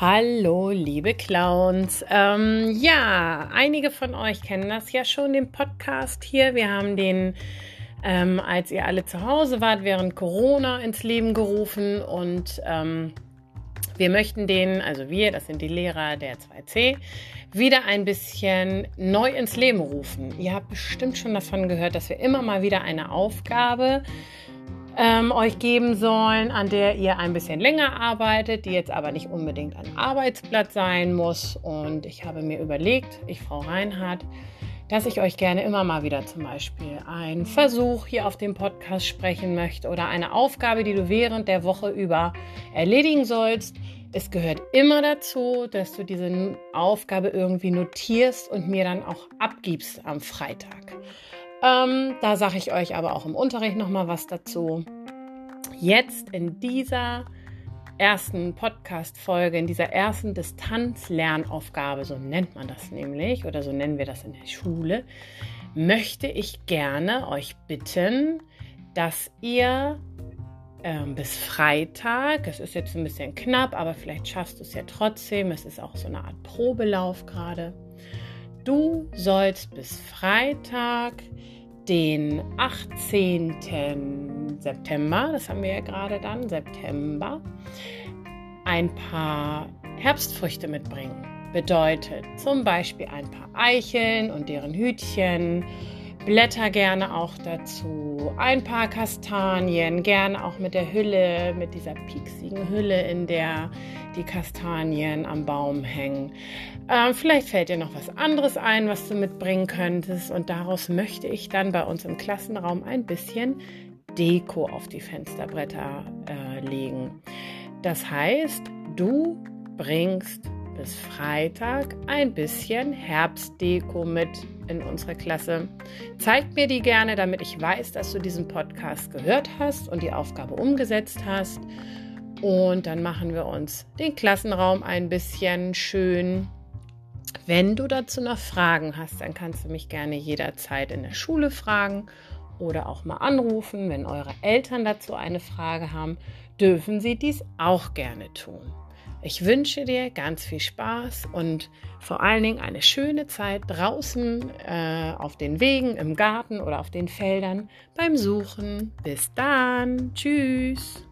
Hallo, liebe Clowns. Ähm, ja, einige von euch kennen das ja schon, den Podcast hier. Wir haben den, ähm, als ihr alle zu Hause wart, während Corona ins Leben gerufen und ähm, wir möchten den, also wir, das sind die Lehrer der 2C, wieder ein bisschen neu ins Leben rufen. Ihr habt bestimmt schon davon gehört, dass wir immer mal wieder eine Aufgabe ähm, euch geben sollen, an der ihr ein bisschen länger arbeitet, die jetzt aber nicht unbedingt ein Arbeitsblatt sein muss. Und ich habe mir überlegt, ich Frau Reinhardt, dass ich euch gerne immer mal wieder zum Beispiel einen Versuch hier auf dem Podcast sprechen möchte oder eine Aufgabe, die du während der Woche über erledigen sollst. Es gehört immer dazu, dass du diese Aufgabe irgendwie notierst und mir dann auch abgibst am Freitag. Ähm, da sage ich euch aber auch im Unterricht nochmal was dazu. Jetzt in dieser ersten Podcast-Folge, in dieser ersten Distanzlernaufgabe, so nennt man das nämlich, oder so nennen wir das in der Schule, möchte ich gerne euch bitten, dass ihr ähm, bis Freitag, es ist jetzt ein bisschen knapp, aber vielleicht schaffst du es ja trotzdem, es ist auch so eine Art Probelauf gerade, Du sollst bis Freitag, den 18. September, das haben wir ja gerade dann, September, ein paar Herbstfrüchte mitbringen. Bedeutet zum Beispiel ein paar Eicheln und deren Hütchen, Blätter gerne auch dazu, ein paar Kastanien, gerne auch mit der Hülle, mit dieser pieksigen Hülle, in der die Kastanien am Baum hängen. Ähm, vielleicht fällt dir noch was anderes ein, was du mitbringen könntest und daraus möchte ich dann bei uns im Klassenraum ein bisschen Deko auf die Fensterbretter äh, legen. Das heißt, du bringst bis Freitag ein bisschen Herbstdeko mit in unsere Klasse. Zeig mir die gerne, damit ich weiß, dass du diesen Podcast gehört hast und die Aufgabe umgesetzt hast. Und dann machen wir uns den Klassenraum ein bisschen schön. Wenn du dazu noch Fragen hast, dann kannst du mich gerne jederzeit in der Schule fragen oder auch mal anrufen. Wenn eure Eltern dazu eine Frage haben, dürfen sie dies auch gerne tun. Ich wünsche dir ganz viel Spaß und vor allen Dingen eine schöne Zeit draußen äh, auf den Wegen, im Garten oder auf den Feldern beim Suchen. Bis dann. Tschüss.